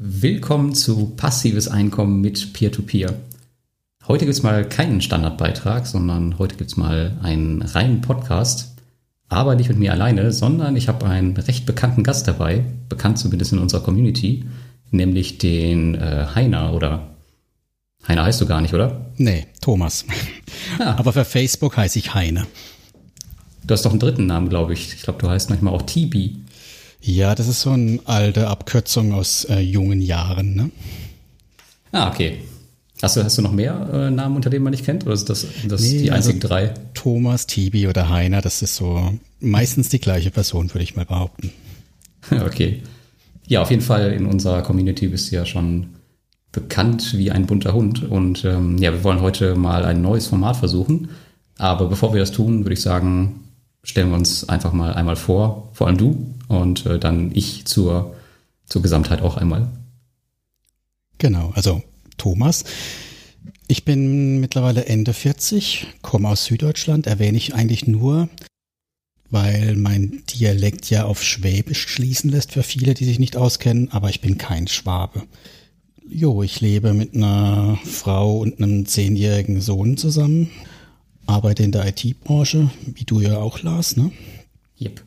Willkommen zu Passives Einkommen mit Peer-to-Peer. Heute gibt es mal keinen Standardbeitrag, sondern heute gibt es mal einen reinen Podcast. Aber nicht mit mir alleine, sondern ich habe einen recht bekannten Gast dabei, bekannt zumindest in unserer Community, nämlich den äh, Heiner oder Heiner heißt du gar nicht, oder? Nee, Thomas. Ah. Aber für Facebook heiße ich Heine. Du hast doch einen dritten Namen, glaube ich. Ich glaube, du heißt manchmal auch Tibi. Ja, das ist so eine alte Abkürzung aus äh, jungen Jahren. Ne? Ah, okay. Hast du, hast du noch mehr äh, Namen, unter denen man dich kennt? Oder sind das, das nee, die einzigen also drei? Thomas, Tibi oder Heiner, das ist so meistens die gleiche Person, würde ich mal behaupten. okay. Ja, auf jeden Fall in unserer Community bist du ja schon bekannt wie ein bunter Hund. Und ähm, ja, wir wollen heute mal ein neues Format versuchen. Aber bevor wir das tun, würde ich sagen, stellen wir uns einfach mal einmal vor, vor allem du und äh, dann ich zur, zur Gesamtheit auch einmal. Genau, also Thomas. Ich bin mittlerweile Ende 40, komme aus Süddeutschland, erwähne ich eigentlich nur, weil mein Dialekt ja auf Schwäbisch schließen lässt für viele, die sich nicht auskennen, aber ich bin kein Schwabe. Jo, ich lebe mit einer Frau und einem zehnjährigen Sohn zusammen, arbeite in der IT-Branche, wie du ja auch, Lars, ne? Yep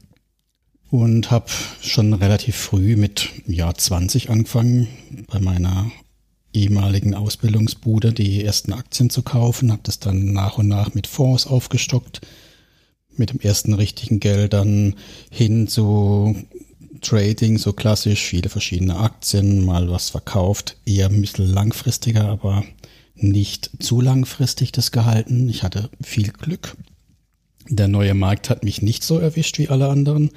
und habe schon relativ früh mit Jahr 20 angefangen, bei meiner ehemaligen Ausbildungsbude die ersten Aktien zu kaufen, habe das dann nach und nach mit Fonds aufgestockt, mit dem ersten richtigen Geld dann hin zu Trading, so klassisch, viele verschiedene Aktien, mal was verkauft, eher ein bisschen langfristiger, aber nicht zu langfristig das gehalten. Ich hatte viel Glück. Der neue Markt hat mich nicht so erwischt wie alle anderen.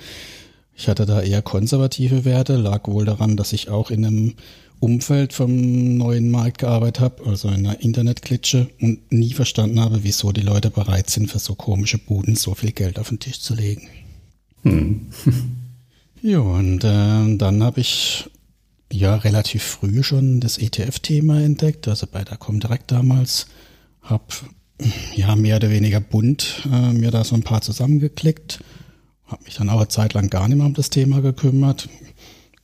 Ich hatte da eher konservative Werte, lag wohl daran, dass ich auch in einem Umfeld vom neuen Markt gearbeitet habe, also in einer Internetklitsche und nie verstanden habe, wieso die Leute bereit sind, für so komische Buden so viel Geld auf den Tisch zu legen. Hm. ja, und äh, dann habe ich ja relativ früh schon das ETF-Thema entdeckt, also bei der Comdirect damals, habe ja mehr oder weniger bunt äh, mir da so ein paar zusammengeklickt habe mich dann auch eine Zeit lang gar nicht mehr um das Thema gekümmert.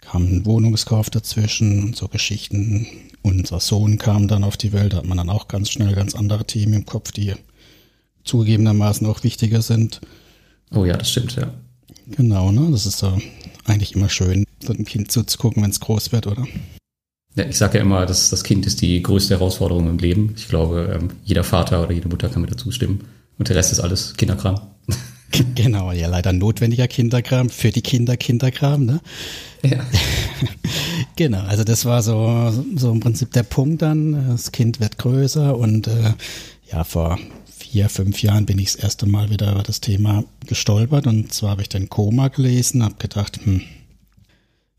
Kam ein Wohnungskauf dazwischen und so Geschichten. Unser Sohn kam dann auf die Welt, da hat man dann auch ganz schnell ganz andere Themen im Kopf, die zugegebenermaßen auch wichtiger sind. Oh ja, das stimmt, ja. Genau, ne? Das ist so eigentlich immer schön, so ein Kind zuzugucken, wenn es groß wird, oder? Ja, ich sage ja immer, dass das Kind ist die größte Herausforderung im Leben. Ich glaube, ähm, jeder Vater oder jede Mutter kann mir dazu stimmen. Und der Rest ist alles Kinderkram. Genau, ja, leider notwendiger Kinderkram für die Kinder Kinderkram, ne? Ja. genau, also das war so, so im Prinzip der Punkt dann. Das Kind wird größer und äh, ja, vor vier, fünf Jahren bin ich das erste Mal wieder über das Thema gestolpert und zwar habe ich den Koma gelesen, habe gedacht, hm,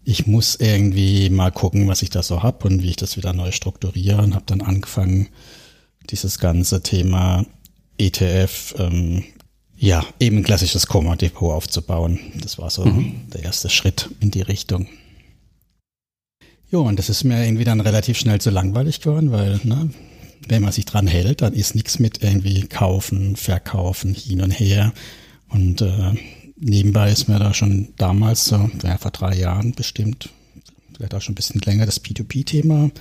ich muss irgendwie mal gucken, was ich da so hab und wie ich das wieder neu strukturiere und habe dann angefangen, dieses ganze Thema ETF, ähm, ja, eben ein klassisches Koma-Depot aufzubauen. Das war so mhm. der erste Schritt in die Richtung. Jo, und das ist mir irgendwie dann relativ schnell zu langweilig geworden, weil, ne, wenn man sich dran hält, dann ist nichts mit irgendwie kaufen, verkaufen, hin und her. Und äh, nebenbei ist mir da schon damals, so, ja, vor drei Jahren bestimmt, vielleicht auch schon ein bisschen länger, das P2P-Thema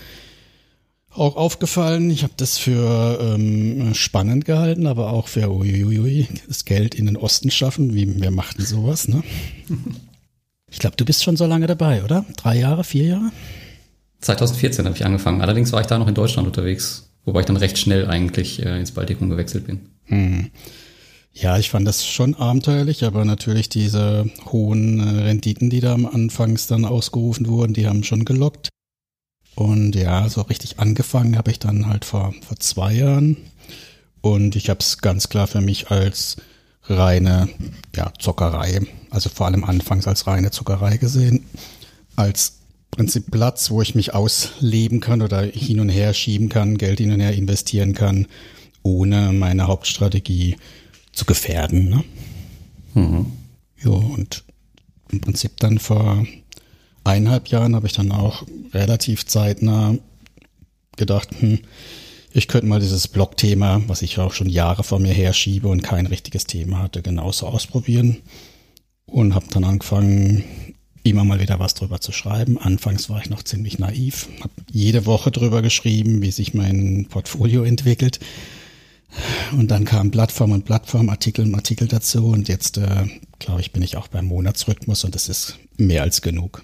auch aufgefallen. Ich habe das für ähm, spannend gehalten, aber auch für uiuiui, das Geld in den Osten schaffen. Wie wir machten sowas, ne? Ich glaube, du bist schon so lange dabei, oder? Drei Jahre, vier Jahre? 2014 habe ich angefangen. Allerdings war ich da noch in Deutschland unterwegs, wobei ich dann recht schnell eigentlich äh, ins Baltikum gewechselt bin. Hm. Ja, ich fand das schon abenteuerlich, aber natürlich diese hohen äh, Renditen, die da am Anfangs dann ausgerufen wurden, die haben schon gelockt. Und ja, so richtig angefangen habe ich dann halt vor, vor zwei Jahren. Und ich habe es ganz klar für mich als reine ja, Zockerei, also vor allem anfangs als reine Zuckerei gesehen, als Prinzip Platz, wo ich mich ausleben kann oder hin und her schieben kann, Geld hin und her investieren kann, ohne meine Hauptstrategie zu gefährden. Ne? Mhm. Ja, und im Prinzip dann vor eineinhalb Jahren habe ich dann auch relativ zeitnah gedacht, hm, ich könnte mal dieses Blog-Thema, was ich auch schon Jahre vor mir herschiebe und kein richtiges Thema hatte, genauso ausprobieren. Und habe dann angefangen, immer mal wieder was drüber zu schreiben. Anfangs war ich noch ziemlich naiv, habe jede Woche drüber geschrieben, wie sich mein Portfolio entwickelt. Und dann kamen Plattform und Plattform, Artikel und Artikel dazu. Und jetzt, äh, glaube ich, bin ich auch beim Monatsrhythmus und das ist mehr als genug.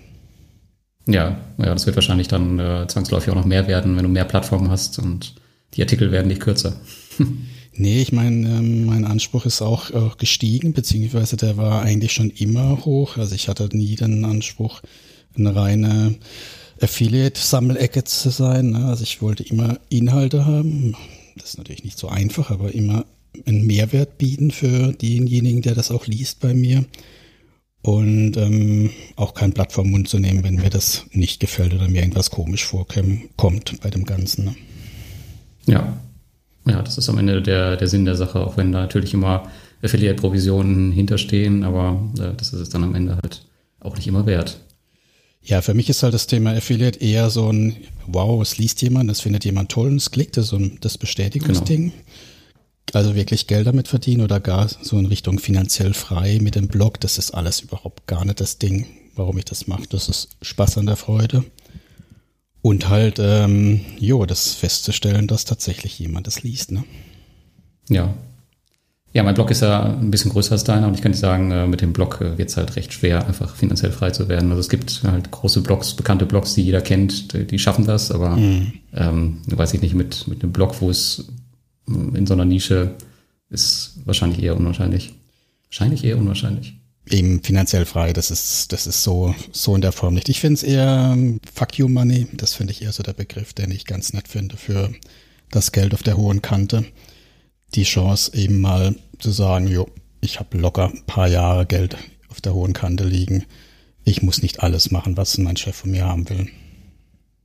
Ja, ja, das wird wahrscheinlich dann äh, zwangsläufig auch noch mehr werden, wenn du mehr Plattformen hast und die Artikel werden nicht kürzer. nee, ich meine, ähm, mein Anspruch ist auch, auch gestiegen, beziehungsweise der war eigentlich schon immer hoch. Also ich hatte nie den Anspruch, eine reine Affiliate-Sammelecke zu sein. Ne? Also ich wollte immer Inhalte haben. Das ist natürlich nicht so einfach, aber immer einen Mehrwert bieten für denjenigen, der das auch liest bei mir und ähm, auch kein Blatt vom Mund zu nehmen, wenn mir das nicht gefällt oder mir irgendwas komisch vorkommt bei dem Ganzen. Ne? Ja. Ja, das ist am Ende der, der Sinn der Sache, auch wenn da natürlich immer Affiliate-Provisionen hinterstehen, aber äh, das ist es dann am Ende halt auch nicht immer wert. Ja, für mich ist halt das Thema Affiliate eher so ein, wow, es liest jemand, es findet jemand toll und es klickt, das ist so ein, das Bestätigungsding. Genau also wirklich Geld damit verdienen oder gar so in Richtung finanziell frei mit dem Blog, das ist alles überhaupt gar nicht das Ding, warum ich das mache. Das ist Spaß an der Freude. Und halt, ähm, jo, das festzustellen, dass tatsächlich jemand das liest, ne? Ja. Ja, mein Blog ist ja ein bisschen größer als deiner und ich kann dir sagen, äh, mit dem Blog äh, wird es halt recht schwer, einfach finanziell frei zu werden. Also es gibt halt große Blogs, bekannte Blogs, die jeder kennt, die, schaffen das, aber mhm. ähm, weiß ich nicht, mit, mit einem Blog, wo es in so einer Nische ist wahrscheinlich eher unwahrscheinlich. Wahrscheinlich eher unwahrscheinlich. Eben finanziell frei, das ist, das ist so, so in der Form nicht. Ich finde es eher ähm, Fuck you money, das finde ich eher so der Begriff, den ich ganz nett finde für das Geld auf der hohen Kante. Die Chance eben mal zu sagen, jo, ich habe locker ein paar Jahre Geld auf der hohen Kante liegen. Ich muss nicht alles machen, was mein Chef von mir haben will.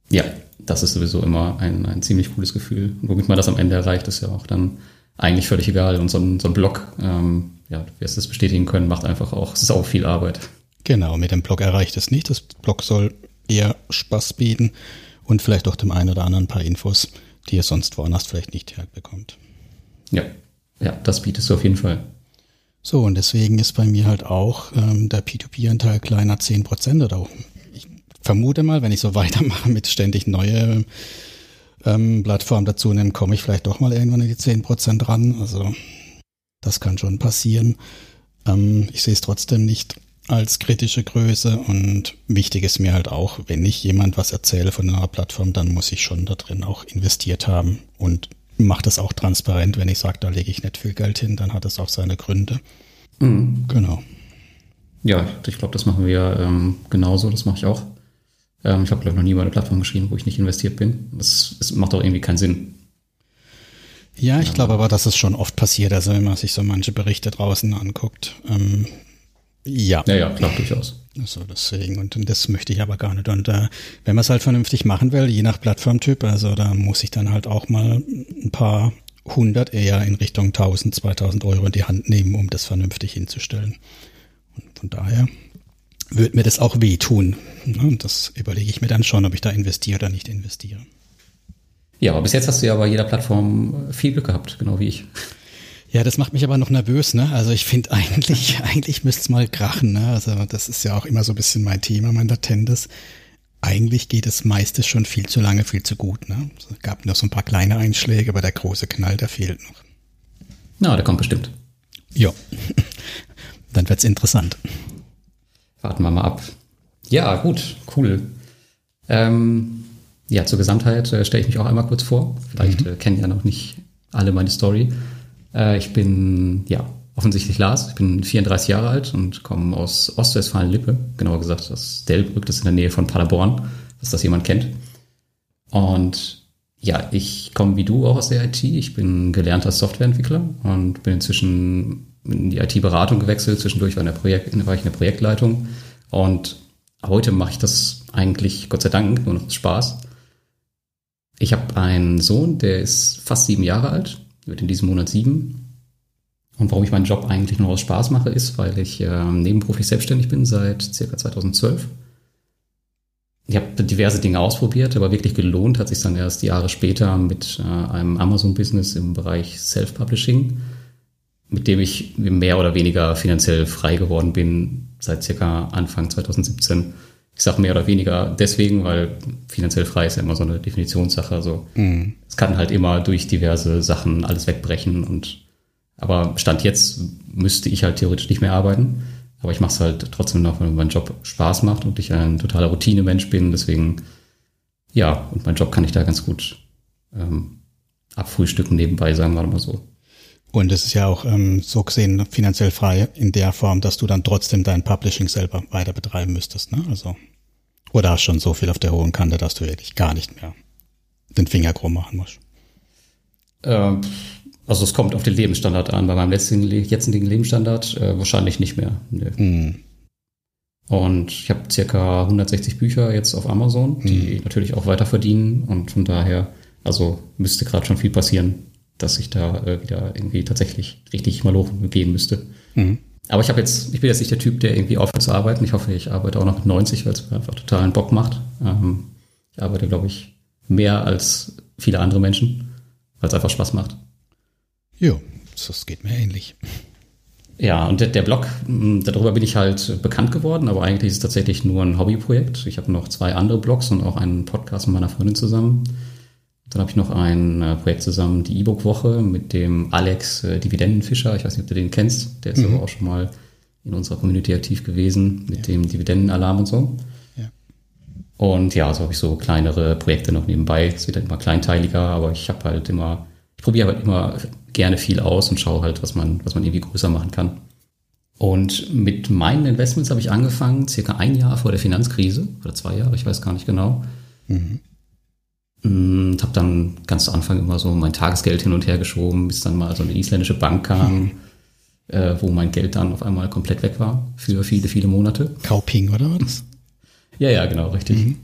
Ja, das ist sowieso immer ein, ein ziemlich cooles Gefühl. Womit man das am Ende erreicht, ist ja auch dann eigentlich völlig egal. Und so ein, so ein Blog, ähm, ja, wir es das bestätigen können, macht einfach auch sau viel Arbeit. Genau, mit dem Blog erreicht es nicht. Das Blog soll eher Spaß bieten und vielleicht auch dem einen oder anderen ein paar Infos, die ihr sonst woanders vielleicht nicht herbekommt. Ja, ja, das bietest du auf jeden Fall. So, und deswegen ist bei mir halt auch ähm, der P2P-Anteil kleiner 10% oder vermute mal, wenn ich so weitermache mit ständig neue ähm, Plattformen dazu nehmen, komme ich vielleicht doch mal irgendwann in die 10% ran. Also das kann schon passieren. Ähm, ich sehe es trotzdem nicht als kritische Größe und wichtig ist mir halt auch, wenn ich jemand was erzähle von einer Plattform, dann muss ich schon da drin auch investiert haben und mache das auch transparent. Wenn ich sage, da lege ich nicht viel Geld hin, dann hat das auch seine Gründe. Mhm. Genau. Ja, ich glaube, das machen wir ähm, genauso. Das mache ich auch. Ähm, ich habe, glaube ich, noch nie über eine Plattform geschrieben, wo ich nicht investiert bin. Das, das macht auch irgendwie keinen Sinn. Ja, ich glaube aber, dass es schon oft passiert, also wenn man sich so manche Berichte draußen anguckt. Ähm, ja. Ja, ja, klar, durchaus. So, deswegen, und das möchte ich aber gar nicht. Und äh, wenn man es halt vernünftig machen will, je nach Plattformtyp, also da muss ich dann halt auch mal ein paar hundert eher in Richtung 1000, 2000 Euro in die Hand nehmen, um das vernünftig hinzustellen. Und von daher wird mir das auch wehtun. Und das überlege ich mir dann schon, ob ich da investiere oder nicht investiere. Ja, aber bis jetzt hast du ja bei jeder Plattform viel Glück gehabt, genau wie ich. Ja, das macht mich aber noch nervös, ne? Also ich finde eigentlich, eigentlich müsste es mal krachen, ne? Also das ist ja auch immer so ein bisschen mein Thema, mein latentes. Eigentlich geht es meistens schon viel zu lange, viel zu gut, ne? Es gab noch so ein paar kleine Einschläge, aber der große Knall, der fehlt noch. Na, der kommt bestimmt. Ja. Dann wird's interessant. Warten wir mal ab. Ja, gut, cool. Ähm, ja, zur Gesamtheit äh, stelle ich mich auch einmal kurz vor. Vielleicht mhm. äh, kennen ja noch nicht alle meine Story. Äh, ich bin, ja, offensichtlich Lars. Ich bin 34 Jahre alt und komme aus Ostwestfalen-Lippe. Genauer gesagt aus Delbrück, das ist in der Nähe von Paderborn, dass das jemand kennt. Und ja, ich komme wie du auch aus der IT. Ich bin gelernter Softwareentwickler und bin inzwischen in die IT-Beratung gewechselt. Zwischendurch war, in der Projekt, war ich in der Projektleitung. Und heute mache ich das eigentlich, Gott sei Dank, nur noch Spaß. Ich habe einen Sohn, der ist fast sieben Jahre alt, wird in diesem Monat sieben. Und warum ich meinen Job eigentlich nur aus Spaß mache, ist, weil ich äh, nebenberuflich selbstständig bin seit circa 2012. Ich habe diverse Dinge ausprobiert, aber wirklich gelohnt hat sich dann erst Jahre später mit äh, einem Amazon-Business im Bereich Self-Publishing mit dem ich mehr oder weniger finanziell frei geworden bin, seit circa Anfang 2017. Ich sage mehr oder weniger deswegen, weil finanziell frei ist ja immer so eine Definitionssache. Also mhm. es kann halt immer durch diverse Sachen alles wegbrechen und aber Stand jetzt müsste ich halt theoretisch nicht mehr arbeiten. Aber ich mache es halt trotzdem noch, weil mein Job Spaß macht und ich ein totaler Routinemensch bin. Deswegen, ja, und mein Job kann ich da ganz gut ähm, abfrühstücken nebenbei, sagen wir mal so. Und es ist ja auch ähm, so gesehen finanziell frei in der Form, dass du dann trotzdem dein Publishing selber weiter betreiben müsstest, ne? Also oder hast schon so viel auf der hohen Kante, dass du wirklich gar nicht mehr den Finger krumm machen musst? Äh, also es kommt auf den Lebensstandard an. Bei meinem letzten, jetzigen Lebensstandard äh, wahrscheinlich nicht mehr. Nee. Mm. Und ich habe circa 160 Bücher jetzt auf Amazon, die mm. natürlich auch weiter verdienen. Und von daher, also müsste gerade schon viel passieren, dass ich da äh, wieder irgendwie tatsächlich richtig mal hochgehen müsste. Mhm. Aber ich habe jetzt, ich bin jetzt nicht der Typ, der irgendwie aufhört zu arbeiten. Ich hoffe, ich arbeite auch noch mit 90, weil es mir einfach totalen Bock macht. Ähm, ich arbeite, glaube ich, mehr als viele andere Menschen, weil es einfach Spaß macht. Ja, das geht mir ähnlich. Ja, und der, der Blog, darüber bin ich halt bekannt geworden, aber eigentlich ist es tatsächlich nur ein Hobbyprojekt. Ich habe noch zwei andere Blogs und auch einen Podcast mit meiner Freundin zusammen. Dann habe ich noch ein äh, Projekt zusammen, die E-Book-Woche, mit dem Alex äh, Dividendenfischer. Ich weiß nicht, ob du den kennst. Der ist mhm. aber auch schon mal in unserer Community aktiv gewesen mit ja. dem Dividendenalarm und so. Ja. Und ja, so habe ich so kleinere Projekte noch nebenbei. Es wird halt immer kleinteiliger, aber ich habe halt immer, ich probiere halt immer gerne viel aus und schaue halt, was man, was man irgendwie größer machen kann. Und mit meinen Investments habe ich angefangen, circa ein Jahr vor der Finanzkrise oder zwei Jahre, ich weiß gar nicht genau. Mhm. Und habe dann ganz zu Anfang immer so mein Tagesgeld hin und her geschoben, bis dann mal so eine isländische Bank kam, äh, wo mein Geld dann auf einmal komplett weg war für viele, viele Monate. Kauping, oder was? Ja, ja, genau, richtig. Mhm.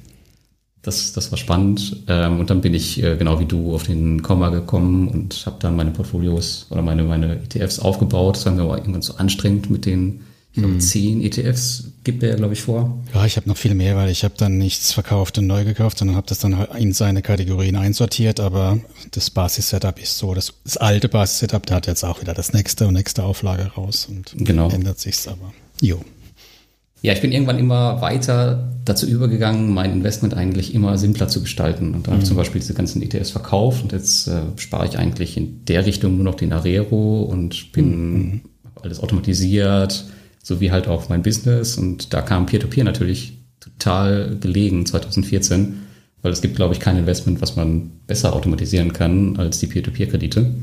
Das, das war spannend. Ähm, und dann bin ich äh, genau wie du auf den Komma gekommen und habe dann meine Portfolios oder meine, meine ETFs aufgebaut. Das war mir aber irgendwann so anstrengend mit den ich glaube, mhm. zehn ETFs gibt er, glaube ich, vor. Ja, ich habe noch viel mehr, weil ich habe dann nichts verkauft und neu gekauft, sondern habe das dann in seine Kategorien einsortiert. Aber das Basis-Setup ist so, das, das alte Basis-Setup, da hat jetzt auch wieder das nächste und nächste Auflage raus und genau. ändert sich's aber. Jo. Ja, ich bin irgendwann immer weiter dazu übergegangen, mein Investment eigentlich immer simpler zu gestalten. Und da mhm. habe ich zum Beispiel diese ganzen ETFs verkauft und jetzt äh, spare ich eigentlich in der Richtung nur noch den Arero und bin mhm. alles automatisiert sowie halt auch mein Business. Und da kam Peer-to-Peer -Peer natürlich total gelegen 2014, weil es gibt, glaube ich, kein Investment, was man besser automatisieren kann als die Peer-to-Peer-Kredite.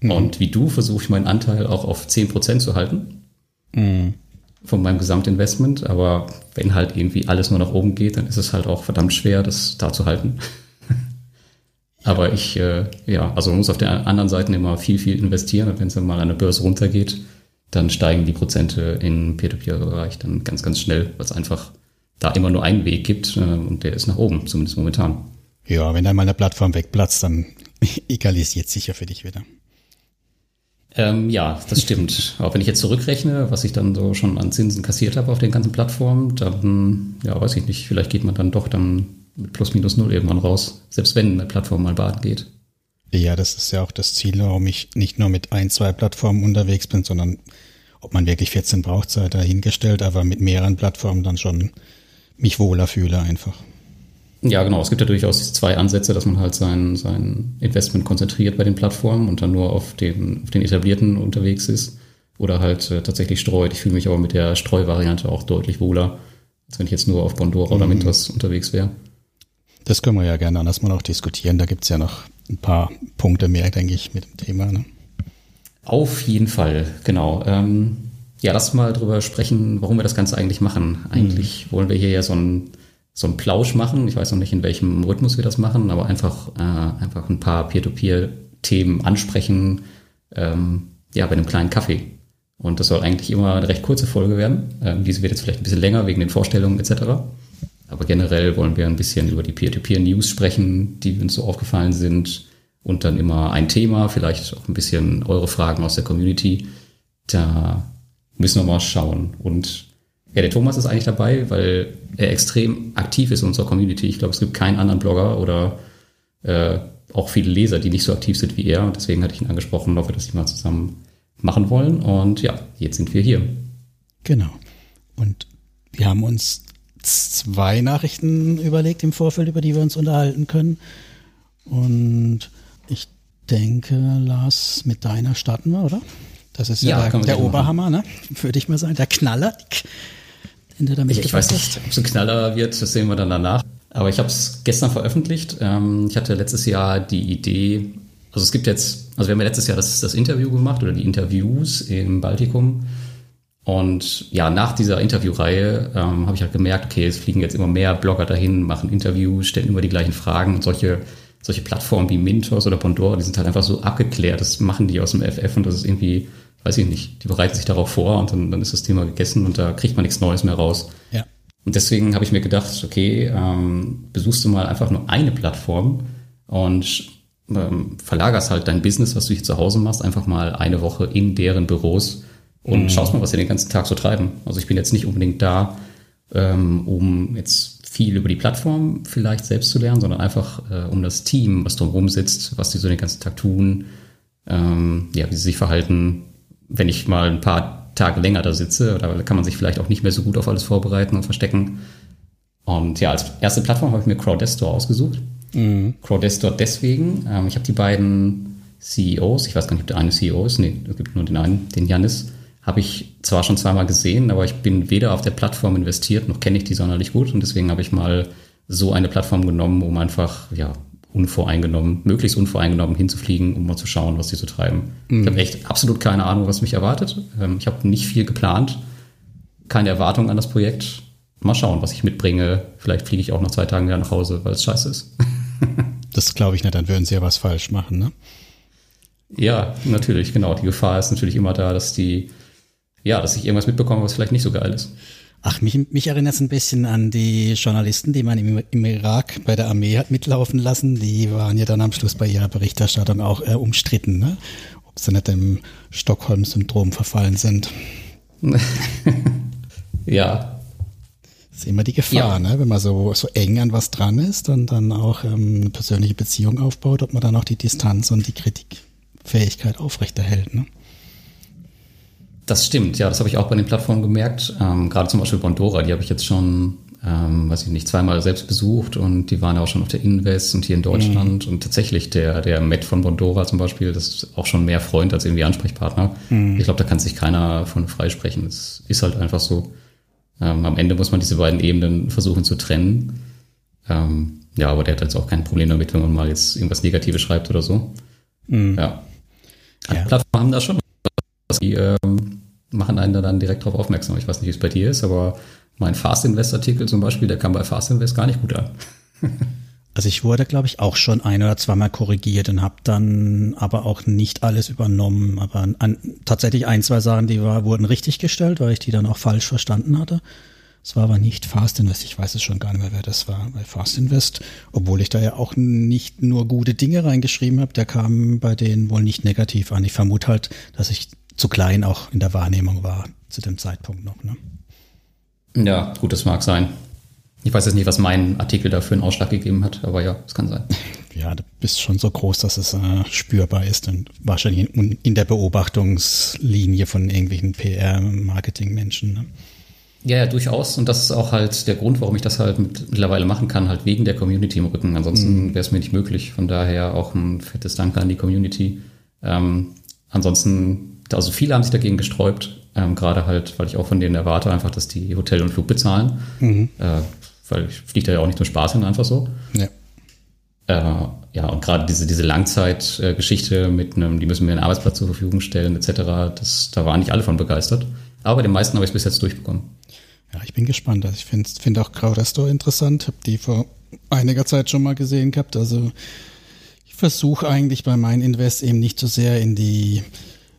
Mhm. Und wie du versuche ich meinen Anteil auch auf 10% zu halten. Mhm. Von meinem Gesamtinvestment. Aber wenn halt irgendwie alles nur nach oben geht, dann ist es halt auch verdammt schwer, das da zu halten. Aber ich, äh, ja, also man muss auf der anderen Seite immer viel, viel investieren. Und wenn es dann mal an der Börse runtergeht, dann steigen die Prozente im Peer-to-Peer-Bereich dann ganz, ganz schnell, weil es einfach da immer nur einen Weg gibt äh, und der ist nach oben, zumindest momentan. Ja, wenn dann mal eine Plattform wegplatzt, dann egalisiert sich ja für dich wieder. Ähm, ja, das stimmt. Auch wenn ich jetzt zurückrechne, was ich dann so schon an Zinsen kassiert habe auf den ganzen Plattformen, dann, ja, weiß ich nicht, vielleicht geht man dann doch dann mit plus minus null irgendwann raus, selbst wenn eine Plattform mal baden geht. Ja, das ist ja auch das Ziel, warum ich nicht nur mit ein, zwei Plattformen unterwegs bin, sondern ob man wirklich 14 braucht, sei dahingestellt, aber mit mehreren Plattformen dann schon mich wohler fühle einfach. Ja, genau. Es gibt ja durchaus zwei Ansätze, dass man halt sein, sein Investment konzentriert bei den Plattformen und dann nur auf den, auf den etablierten unterwegs ist oder halt äh, tatsächlich streut. Ich fühle mich aber mit der Streuvariante auch deutlich wohler, als wenn ich jetzt nur auf Bondora mhm. oder Mintos unterwegs wäre. Das können wir ja gerne anders mal auch diskutieren. Da gibt's ja noch ein paar Punkte mehr, denke ich, mit dem Thema. Ne? Auf jeden Fall, genau. Ähm, ja, lass mal drüber sprechen, warum wir das Ganze eigentlich machen. Eigentlich mhm. wollen wir hier ja so ein so einen Plausch machen. Ich weiß noch nicht, in welchem Rhythmus wir das machen, aber einfach, äh, einfach ein paar Peer-to-Peer-Themen ansprechen, ähm, ja, bei einem kleinen Kaffee. Und das soll eigentlich immer eine recht kurze Folge werden. Ähm, diese wird jetzt vielleicht ein bisschen länger wegen den Vorstellungen etc. Aber generell wollen wir ein bisschen über die Peer-to-Peer-News sprechen, die uns so aufgefallen sind. Und dann immer ein Thema, vielleicht auch ein bisschen eure Fragen aus der Community. Da müssen wir mal schauen. Und ja, der Thomas ist eigentlich dabei, weil er extrem aktiv ist in unserer Community. Ich glaube, es gibt keinen anderen Blogger oder äh, auch viele Leser, die nicht so aktiv sind wie er. Und deswegen hatte ich ihn angesprochen, ob wir das mal zusammen machen wollen. Und ja, jetzt sind wir hier. Genau. Und wir haben uns zwei Nachrichten überlegt im Vorfeld, über die wir uns unterhalten können. Und ich denke, Lars, mit deiner starten wir, oder? Das ist ja, ja der, der Oberhammer, ne? Würde ich mal sagen, der Knaller. Den du damit ich, ich weiß nicht, ob es ein Knaller wird, das sehen wir dann danach. Aber ich habe es gestern veröffentlicht. Ähm, ich hatte letztes Jahr die Idee, also es gibt jetzt, also wir haben ja letztes Jahr das, das Interview gemacht oder die Interviews im Baltikum. Und ja, nach dieser Interviewreihe ähm, habe ich halt gemerkt, okay, es fliegen jetzt immer mehr Blogger dahin, machen Interviews, stellen immer die gleichen Fragen und solche, solche Plattformen wie Mintos oder Pandora, die sind halt einfach so abgeklärt. Das machen die aus dem FF und das ist irgendwie, weiß ich nicht, die bereiten sich darauf vor und dann, dann ist das Thema gegessen und da kriegt man nichts Neues mehr raus. Ja. Und deswegen habe ich mir gedacht, okay, ähm, besuchst du mal einfach nur eine Plattform und ähm, verlagerst halt dein Business, was du hier zu Hause machst, einfach mal eine Woche in deren Büros und mhm. schaust mal, was sie den ganzen Tag so treiben. Also ich bin jetzt nicht unbedingt da, ähm, um jetzt viel über die Plattform vielleicht selbst zu lernen, sondern einfach äh, um das Team, was drumherum sitzt, was die so den ganzen Tag tun, ähm, ja, wie sie sich verhalten. Wenn ich mal ein paar Tage länger da sitze, da kann man sich vielleicht auch nicht mehr so gut auf alles vorbereiten und verstecken. Und ja, als erste Plattform habe ich mir Crowdestor ausgesucht. Mhm. Crowdestor deswegen, ähm, ich habe die beiden CEOs, ich weiß gar nicht, ob der eine CEO ist, nee, es gibt nur den einen, den Janis, habe ich zwar schon zweimal gesehen, aber ich bin weder auf der Plattform investiert, noch kenne ich die sonderlich gut und deswegen habe ich mal so eine Plattform genommen, um einfach ja, unvoreingenommen, möglichst unvoreingenommen hinzufliegen, um mal zu schauen, was die so treiben. Mhm. Ich habe echt absolut keine Ahnung, was mich erwartet. Ähm, ich habe nicht viel geplant, keine Erwartung an das Projekt. Mal schauen, was ich mitbringe. Vielleicht fliege ich auch nach zwei Tagen wieder nach Hause, weil es scheiße ist. das glaube ich nicht, dann würden sie ja was falsch machen, ne? Ja, natürlich, genau. Die Gefahr ist natürlich immer da, dass die, ja, dass ich irgendwas mitbekomme, was vielleicht nicht so geil ist. Ach, mich, mich erinnert es ein bisschen an die Journalisten, die man im, im, Irak bei der Armee hat mitlaufen lassen. Die waren ja dann am Schluss bei ihrer Berichterstattung auch äh, umstritten, ne? ob sie nicht dem Stockholm-Syndrom verfallen sind. ja. Das ist immer die Gefahr, ja. ne? wenn man so, so eng an was dran ist und dann auch ähm, eine persönliche Beziehung aufbaut, ob man dann auch die Distanz und die Kritikfähigkeit aufrechterhält. Ne? Das stimmt, ja, das habe ich auch bei den Plattformen gemerkt. Ähm, gerade zum Beispiel Bondora, die habe ich jetzt schon, ähm, weiß ich nicht, zweimal selbst besucht und die waren ja auch schon auf der Invest und hier in Deutschland. Mhm. Und tatsächlich, der, der Matt von Bondora zum Beispiel, das ist auch schon mehr Freund als irgendwie Ansprechpartner. Mhm. Ich glaube, da kann sich keiner von freisprechen. Es ist halt einfach so. Ähm, am Ende muss man diese beiden Ebenen versuchen zu trennen. Ähm, ja, aber der hat jetzt auch kein Problem damit, wenn man mal jetzt irgendwas Negatives schreibt oder so. Mhm. Ja. ja. Plattformen haben da schon die ähm, machen einen da dann direkt darauf aufmerksam. Ich weiß nicht, wie es bei dir ist, aber mein Fast Invest Artikel zum Beispiel, der kam bei Fast Invest gar nicht gut an. also ich wurde, glaube ich, auch schon ein oder zweimal korrigiert und habe dann aber auch nicht alles übernommen. Aber an, tatsächlich ein, zwei Sachen, die war, wurden richtig gestellt, weil ich die dann auch falsch verstanden hatte. Es war aber nicht Fast Invest. Ich weiß es schon gar nicht mehr, wer das war bei Fast Invest. Obwohl ich da ja auch nicht nur gute Dinge reingeschrieben habe, der kam bei denen wohl nicht negativ an. Ich vermute halt, dass ich zu klein auch in der Wahrnehmung war zu dem Zeitpunkt noch. Ne? Ja, gut, das mag sein. Ich weiß jetzt nicht, was mein Artikel dafür einen Ausschlag gegeben hat, aber ja, es kann sein. Ja, du bist schon so groß, dass es äh, spürbar ist und wahrscheinlich in, in der Beobachtungslinie von irgendwelchen PR-Marketing-Menschen. Ne? Ja, ja, durchaus. Und das ist auch halt der Grund, warum ich das halt mittlerweile machen kann, halt wegen der Community im Rücken. Ansonsten mhm. wäre es mir nicht möglich. Von daher auch ein fettes Danke an die Community. Ähm, ansonsten also viele haben sich dagegen gesträubt, ähm, gerade halt, weil ich auch von denen erwarte einfach, dass die Hotel und Flug bezahlen. Mhm. Äh, weil ich fliege da ja auch nicht nur Spaß hin, einfach so. Ja. Äh, ja, und gerade diese, diese Langzeitgeschichte mit einem, die müssen mir einen Arbeitsplatz zur Verfügung stellen, etc., das, da waren nicht alle von begeistert. Aber den meisten habe ich es bis jetzt durchbekommen. Ja, ich bin gespannt. Also ich finde find auch Crowdesto interessant. Habe die vor einiger Zeit schon mal gesehen gehabt. Also ich versuche eigentlich bei meinen Invest eben nicht so sehr in die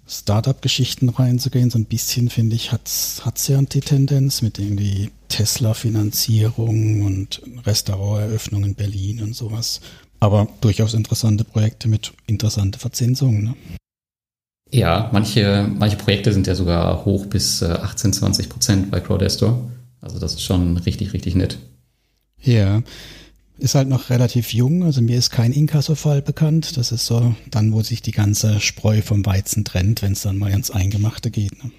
Startup-Geschichten reinzugehen. So ein bisschen, finde ich, hat es ja die Tendenz mit irgendwie Tesla-Finanzierung und Restauranteröffnung in Berlin und sowas. Aber durchaus interessante Projekte mit interessanter Verzinsung. Ne? Ja, manche, manche Projekte sind ja sogar hoch bis 18, äh, 20 Prozent bei Crowdestor. Also das ist schon richtig, richtig nett. Ja, ist halt noch relativ jung, also mir ist kein Inkasso-Fall bekannt. Das ist so dann, wo sich die ganze Spreu vom Weizen trennt, wenn es dann mal ins Eingemachte geht. Ne?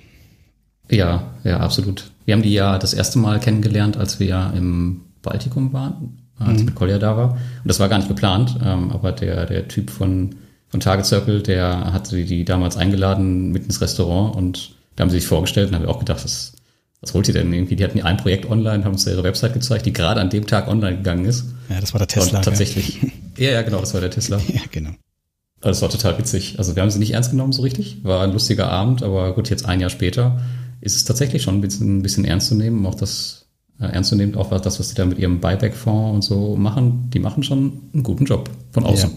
Ja, ja, absolut. Wir haben die ja das erste Mal kennengelernt, als wir ja im Baltikum waren, als mhm. mit Kolja da war. Und das war gar nicht geplant, ähm, aber der, der Typ von, von Target Circle, der hatte die, die damals eingeladen mit ins Restaurant und da haben sie sich vorgestellt und haben wir auch gedacht, das, was holt ihr denn irgendwie? Die hatten ein Projekt online, haben uns ihre Website gezeigt, die gerade an dem Tag online gegangen ist. Ja, das war der Tesla. Und tatsächlich. Ja, ja, genau, das war der Tesla. Ja, genau. Das war total witzig. Also wir haben sie nicht ernst genommen so richtig. War ein lustiger Abend, aber gut, jetzt ein Jahr später ist es tatsächlich schon ein bisschen, ein bisschen ernst zu nehmen. Auch das äh, ernst zu nehmen, auch das, was die da mit ihrem Buyback-Fonds und so machen, die machen schon einen guten Job von außen. Ja,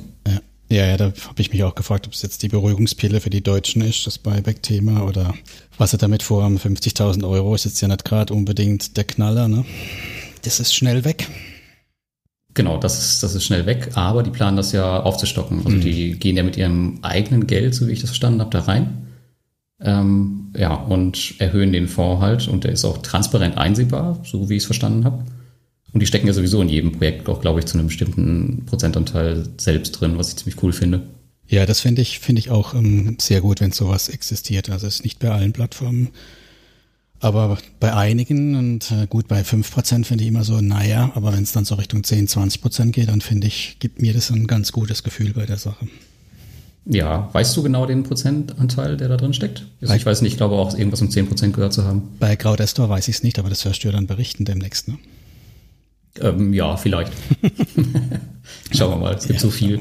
ja. Ja, da habe ich mich auch gefragt, ob es jetzt die Beruhigungspille für die Deutschen ist, das Buyback-Thema, oder was sie damit vorhaben. 50.000 Euro ist jetzt ja nicht gerade unbedingt der Knaller, ne? Das ist schnell weg. Genau, das ist, das ist schnell weg, aber die planen das ja aufzustocken. Also mhm. die gehen ja mit ihrem eigenen Geld, so wie ich das verstanden habe, da rein. Ähm, ja, und erhöhen den Fonds halt und der ist auch transparent einsehbar, so wie ich es verstanden habe. Und die stecken ja sowieso in jedem Projekt auch, glaube ich, zu einem bestimmten Prozentanteil selbst drin, was ich ziemlich cool finde. Ja, das finde ich, finde ich auch ähm, sehr gut, wenn sowas existiert. Also es ist nicht bei allen Plattformen, aber bei einigen und äh, gut, bei fünf Prozent finde ich immer so, naja, aber wenn es dann so Richtung 10, 20 Prozent geht, dann finde ich, gibt mir das ein ganz gutes Gefühl bei der Sache. Ja, weißt du genau den Prozentanteil, der da drin steckt? Also ich weiß nicht, ich glaube auch irgendwas um 10 Prozent gehört zu haben. Bei Crowdestor weiß ich es nicht, aber das wirst du ja dann berichten demnächst, ne? Ähm, ja, vielleicht. Schauen wir mal, es gibt ja, so viel.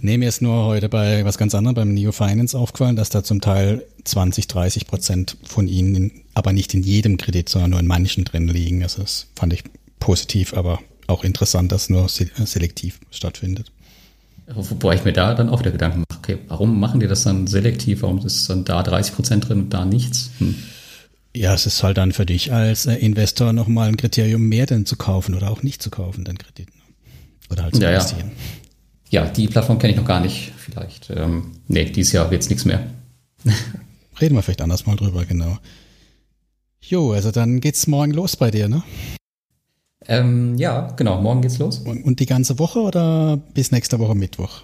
nee, mir ist nur heute bei was ganz anderem, beim Neo Finance aufgefallen, dass da zum Teil 20, 30 Prozent von ihnen, aber nicht in jedem Kredit, sondern nur in manchen drin liegen. Also das fand ich positiv, aber auch interessant, dass nur selektiv stattfindet. Wobei ich mir da dann auch wieder Gedanken mache, okay, warum machen die das dann selektiv? Warum ist dann da 30 Prozent drin und da nichts? Hm. Ja, es ist halt dann für dich als äh, Investor nochmal ein Kriterium mehr, denn zu kaufen oder auch nicht zu kaufen, den Kredit. Ne? Oder halt zu ja, investieren. Ja. ja, die Plattform kenne ich noch gar nicht, vielleicht. Ähm, nee, dieses Jahr wird es nichts mehr. Reden wir vielleicht anders mal drüber, genau. Jo, also dann geht's morgen los bei dir, ne? Ähm, ja, genau, morgen geht's los. Und, und, die ganze Woche oder bis nächste Woche Mittwoch?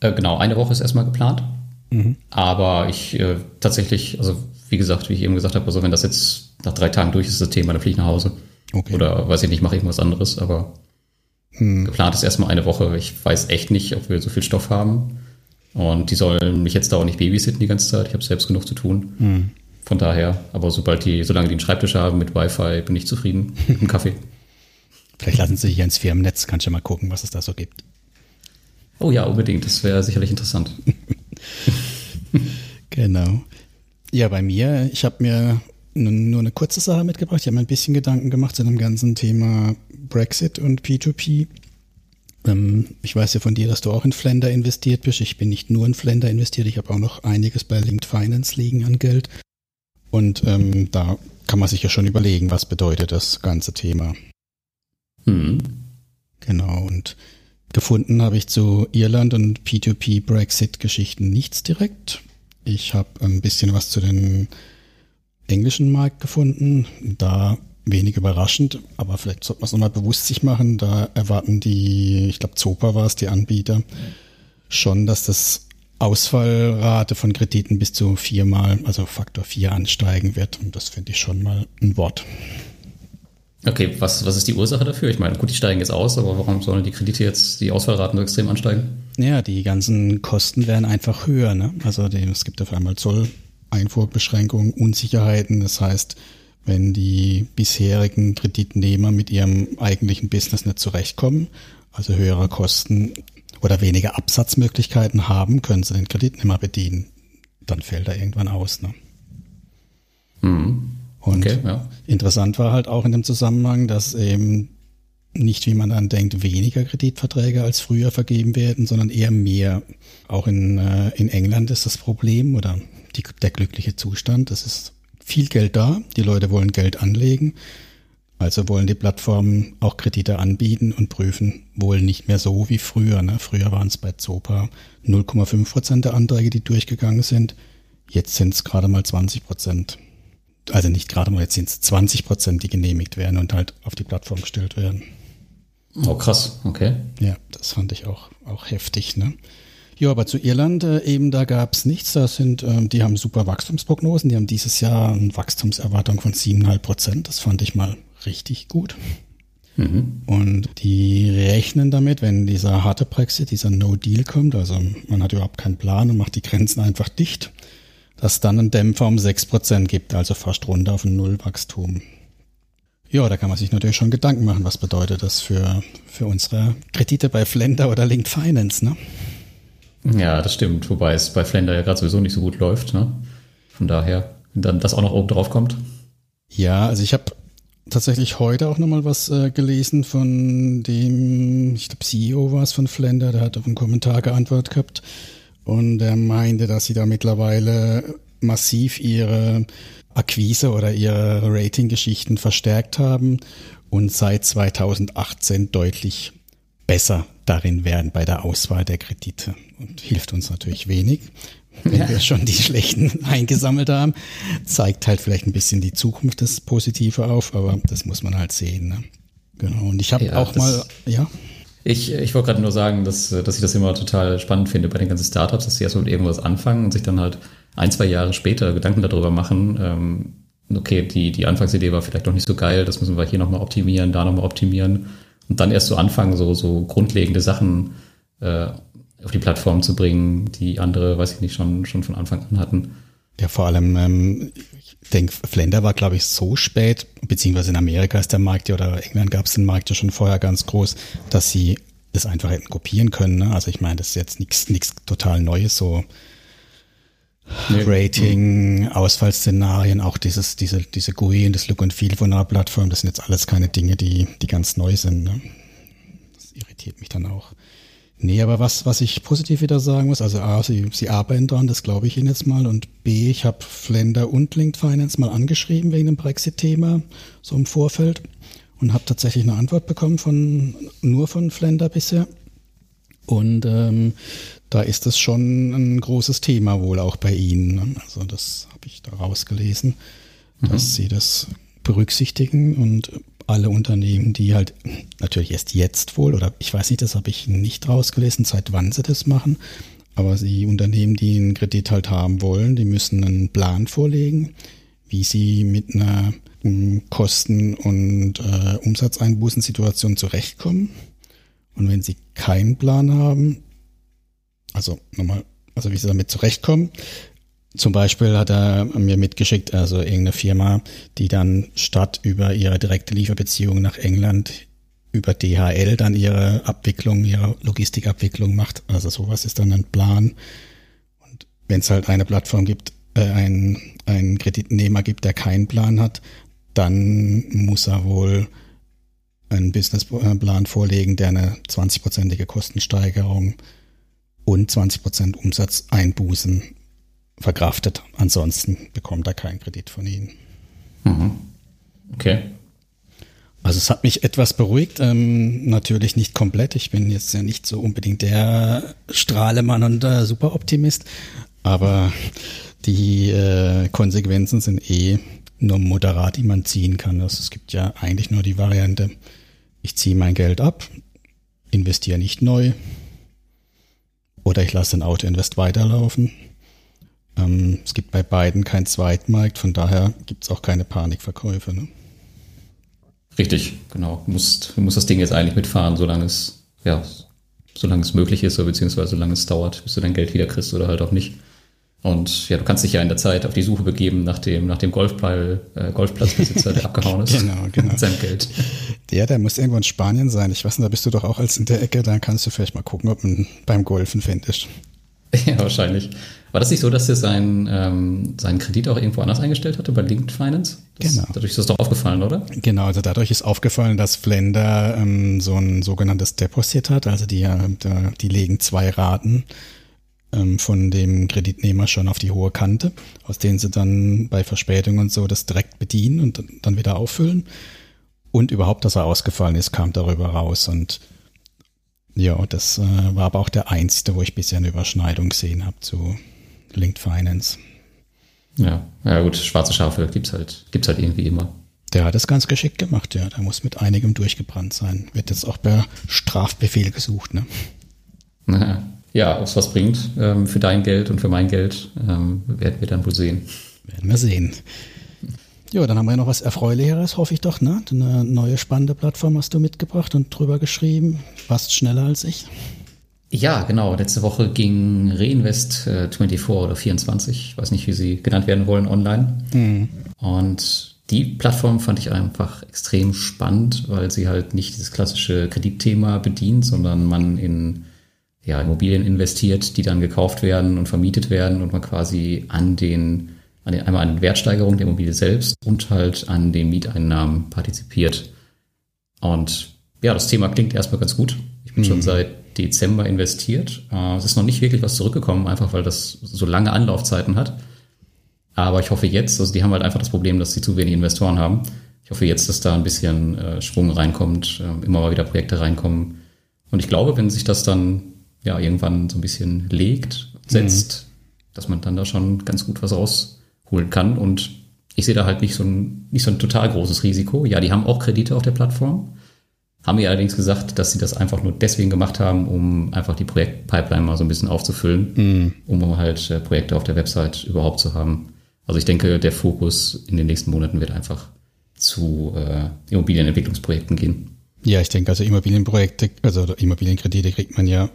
Äh, genau, eine Woche ist erstmal geplant. Mhm. Aber ich äh, tatsächlich, also wie gesagt, wie ich eben gesagt habe, also wenn das jetzt nach drei Tagen durch ist, das Thema, dann fliege ich nach Hause. Okay. Oder weiß ich nicht, mache irgendwas anderes, aber hm. geplant ist erstmal eine Woche. Ich weiß echt nicht, ob wir so viel Stoff haben. Und die sollen mich jetzt da auch nicht babysitten die ganze Zeit. Ich habe selbst genug zu tun. Hm. Von daher, aber sobald die, solange die einen Schreibtisch haben mit Wi-Fi, bin ich zufrieden. Mit einem Kaffee. Vielleicht lassen sie hier ins Firmennetz, kannst du mal gucken, was es da so gibt. Oh ja, unbedingt. Das wäre sicherlich interessant. genau. Ja, bei mir, ich habe mir nur eine kurze Sache mitgebracht. Ich habe mir ein bisschen Gedanken gemacht zu dem ganzen Thema Brexit und P2P. Ähm, ich weiß ja von dir, dass du auch in Flender investiert bist. Ich bin nicht nur in Flender investiert, ich habe auch noch einiges bei Linked Finance liegen an Geld. Und ähm, da kann man sich ja schon überlegen, was bedeutet das ganze Thema. Mhm. Genau, und gefunden habe ich zu Irland und P2P Brexit Geschichten nichts direkt. Ich habe ein bisschen was zu den englischen Markt gefunden. Da wenig überraschend, aber vielleicht sollte man es nochmal bewusst sich machen. Da erwarten die, ich glaube Zopa war es, die Anbieter, schon, dass das Ausfallrate von Krediten bis zu viermal, also Faktor vier ansteigen wird. Und das finde ich schon mal ein Wort. Okay, was, was ist die Ursache dafür? Ich meine, gut, die steigen jetzt aus, aber warum sollen die Kredite jetzt, die Ausfallraten so extrem ansteigen? Ja, die ganzen Kosten werden einfach höher. Ne? Also die, es gibt auf einmal Zolleinfuhrbeschränkungen, Unsicherheiten. Das heißt, wenn die bisherigen Kreditnehmer mit ihrem eigentlichen Business nicht zurechtkommen, also höhere Kosten oder weniger Absatzmöglichkeiten haben, können sie den Kreditnehmer bedienen. Dann fällt er irgendwann aus. Ne? Mhm. Und okay, ja. interessant war halt auch in dem Zusammenhang, dass eben nicht, wie man dann denkt, weniger Kreditverträge als früher vergeben werden, sondern eher mehr. Auch in, äh, in England ist das Problem oder die, der glückliche Zustand. Es ist viel Geld da, die Leute wollen Geld anlegen, also wollen die Plattformen auch Kredite anbieten und prüfen wohl nicht mehr so wie früher. Ne? Früher waren es bei Zopa 0,5 Prozent der Anträge, die durchgegangen sind. Jetzt sind es gerade mal 20 Prozent also nicht gerade mal, jetzt sind es 20 Prozent, die genehmigt werden und halt auf die Plattform gestellt werden. Oh, krass, okay. Ja, das fand ich auch, auch heftig, ne? Ja, aber zu Irland äh, eben, da gab es nichts. Da sind, ähm, die haben super Wachstumsprognosen. Die haben dieses Jahr eine Wachstumserwartung von 7,5 Prozent. Das fand ich mal richtig gut. Mhm. Und die rechnen damit, wenn dieser harte Brexit, dieser No-Deal kommt, also man hat überhaupt keinen Plan und macht die Grenzen einfach dicht, dass dann ein Dämpfer um 6 Prozent gibt, also fast runter auf ein Nullwachstum. Ja, da kann man sich natürlich schon Gedanken machen, was bedeutet das für, für unsere Kredite bei Flender oder Linked Finance, ne? Ja, das stimmt, wobei es bei Flender ja gerade sowieso nicht so gut läuft, ne? Von daher, wenn dann das auch noch oben drauf kommt. Ja, also ich habe tatsächlich heute auch nochmal was äh, gelesen von dem, ich glaube CEO war es von Flender, der hat auf einen Kommentar geantwortet gehabt und er meinte, dass sie da mittlerweile massiv ihre Akquise oder ihre Ratinggeschichten verstärkt haben und seit 2018 deutlich besser darin werden bei der Auswahl der Kredite und hilft uns natürlich wenig, wenn ja. wir schon die schlechten eingesammelt haben, zeigt halt vielleicht ein bisschen die Zukunft das Positive auf, aber das muss man halt sehen. Ne? Genau. Und ich habe ja, auch mal, ja. Ich, ich wollte gerade nur sagen, dass, dass ich das immer total spannend finde bei den ganzen Startups, dass sie erst mit irgendwas anfangen und sich dann halt ein, zwei Jahre später Gedanken darüber machen, ähm, okay, die, die Anfangsidee war vielleicht noch nicht so geil, das müssen wir hier nochmal optimieren, da nochmal optimieren und dann erst so anfangen, so, so grundlegende Sachen äh, auf die Plattform zu bringen, die andere, weiß ich nicht, schon, schon von Anfang an hatten. Ja, vor allem, ähm, ich denke, Flender war, glaube ich, so spät, beziehungsweise in Amerika ist der Markt ja, oder England gab es den Markt ja schon vorher ganz groß, dass sie das einfach hätten kopieren können. Ne? Also ich meine, das ist jetzt nichts nichts total Neues, so nee. Rating, Ausfallszenarien, auch dieses, diese, diese GUI und das Look and Feel von einer Plattform, das sind jetzt alles keine Dinge, die, die ganz neu sind. Ne? Das irritiert mich dann auch. Nee, aber was, was ich positiv wieder sagen muss, also A, sie, sie arbeiten dran, das glaube ich Ihnen jetzt mal. Und B, ich habe Flender und Linked Finance mal angeschrieben wegen dem Brexit-Thema, so im Vorfeld. Und habe tatsächlich eine Antwort bekommen von nur von Flender bisher. Und ähm, da ist das schon ein großes Thema wohl auch bei Ihnen. Ne? Also das habe ich da rausgelesen, mhm. dass Sie das berücksichtigen und alle Unternehmen, die halt natürlich erst jetzt wohl, oder ich weiß nicht, das habe ich nicht rausgelesen, seit wann sie das machen, aber die Unternehmen, die einen Kredit halt haben wollen, die müssen einen Plan vorlegen, wie sie mit einer um, Kosten- und äh, Umsatzeinbußensituation zurechtkommen. Und wenn sie keinen Plan haben, also nochmal, also wie sie damit zurechtkommen, zum Beispiel hat er mir mitgeschickt, also irgendeine Firma, die dann statt über ihre direkte Lieferbeziehung nach England über DHL dann ihre Abwicklung, ihre Logistikabwicklung macht. Also sowas ist dann ein Plan. Und wenn es halt eine Plattform gibt, äh, ein, ein Kreditnehmer gibt, der keinen Plan hat, dann muss er wohl einen Businessplan vorlegen, der eine 20-prozentige Kostensteigerung und 20% Umsatzeinbußen verkraftet. Ansonsten bekommt er keinen Kredit von Ihnen. Mhm. Okay. Also es hat mich etwas beruhigt, ähm, natürlich nicht komplett. Ich bin jetzt ja nicht so unbedingt der Strahlemann und äh, Superoptimist, aber die äh, Konsequenzen sind eh nur moderat, die man ziehen kann. Also es gibt ja eigentlich nur die Variante, ich ziehe mein Geld ab, investiere nicht neu oder ich lasse den Auto-Invest weiterlaufen ähm, es gibt bei beiden keinen Zweitmarkt, von daher gibt es auch keine Panikverkäufe. Ne? Richtig, genau. Du musst, du musst das Ding jetzt eigentlich mitfahren, solange es, ja, solange es möglich ist, oder beziehungsweise solange es dauert, bis du dein Geld wieder kriegst oder halt auch nicht. Und ja, du kannst dich ja in der Zeit auf die Suche begeben nach dem, nach dem Golfball, äh, Golfplatzbesitzer, der abgehauen ist. genau, genau. Mit seinem Geld. Der, der muss irgendwo in Spanien sein. Ich weiß nicht, da bist du doch auch als in der Ecke, da kannst du vielleicht mal gucken, ob man beim Golfen findest. Ja, wahrscheinlich. War das nicht so, dass er seinen, ähm, seinen Kredit auch irgendwo anders eingestellt hatte, bei Linked Finance? Das, genau. Dadurch ist das doch aufgefallen, oder? Genau, also dadurch ist aufgefallen, dass Flender ähm, so ein sogenanntes Deposit hat. Also die, äh, die legen zwei Raten ähm, von dem Kreditnehmer schon auf die hohe Kante, aus denen sie dann bei Verspätung und so das direkt bedienen und dann wieder auffüllen. Und überhaupt, dass er ausgefallen ist, kam darüber raus. Und ja, das äh, war aber auch der einzige, wo ich bisher eine Überschneidung gesehen habe zu Linked Finance. Ja, ja gut, schwarze Schafe gibt's halt, gibt's halt irgendwie immer. Der hat es ganz geschickt gemacht, ja. Der muss mit einigem durchgebrannt sein. Wird jetzt auch per Strafbefehl gesucht, ne? Ja, ob es was bringt ähm, für dein Geld und für mein Geld, ähm, werden wir dann wohl sehen. Werden wir sehen. Ja, dann haben wir noch was Erfreulicheres, hoffe ich doch, ne? Eine neue spannende Plattform hast du mitgebracht und drüber geschrieben. Fast schneller als ich. Ja, genau. Letzte Woche ging Reinvest äh, 24 oder 24, weiß nicht, wie sie genannt werden wollen, online. Mhm. Und die Plattform fand ich einfach extrem spannend, weil sie halt nicht dieses klassische Kreditthema bedient, sondern man in ja, Immobilien investiert, die dann gekauft werden und vermietet werden und man quasi an den, an den einmal an den Wertsteigerungen der Immobilie selbst und halt an den Mieteinnahmen partizipiert. Und ja, das Thema klingt erstmal ganz gut. Ich bin mhm. schon seit Dezember investiert. Äh, es ist noch nicht wirklich was zurückgekommen, einfach weil das so lange Anlaufzeiten hat. Aber ich hoffe jetzt, also die haben halt einfach das Problem, dass sie zu wenig Investoren haben. Ich hoffe jetzt, dass da ein bisschen äh, Schwung reinkommt, äh, immer mal wieder Projekte reinkommen. Und ich glaube, wenn sich das dann ja irgendwann so ein bisschen legt, setzt, mhm. dass man dann da schon ganz gut was rausholen kann. Und ich sehe da halt nicht so ein, nicht so ein total großes Risiko. Ja, die haben auch Kredite auf der Plattform. Haben mir allerdings gesagt, dass sie das einfach nur deswegen gemacht haben, um einfach die Projektpipeline mal so ein bisschen aufzufüllen, mhm. um halt äh, Projekte auf der Website überhaupt zu haben. Also ich denke, der Fokus in den nächsten Monaten wird einfach zu äh, Immobilienentwicklungsprojekten gehen. Ja, ich denke, also Immobilienprojekte, also Immobilienkredite kriegt man ja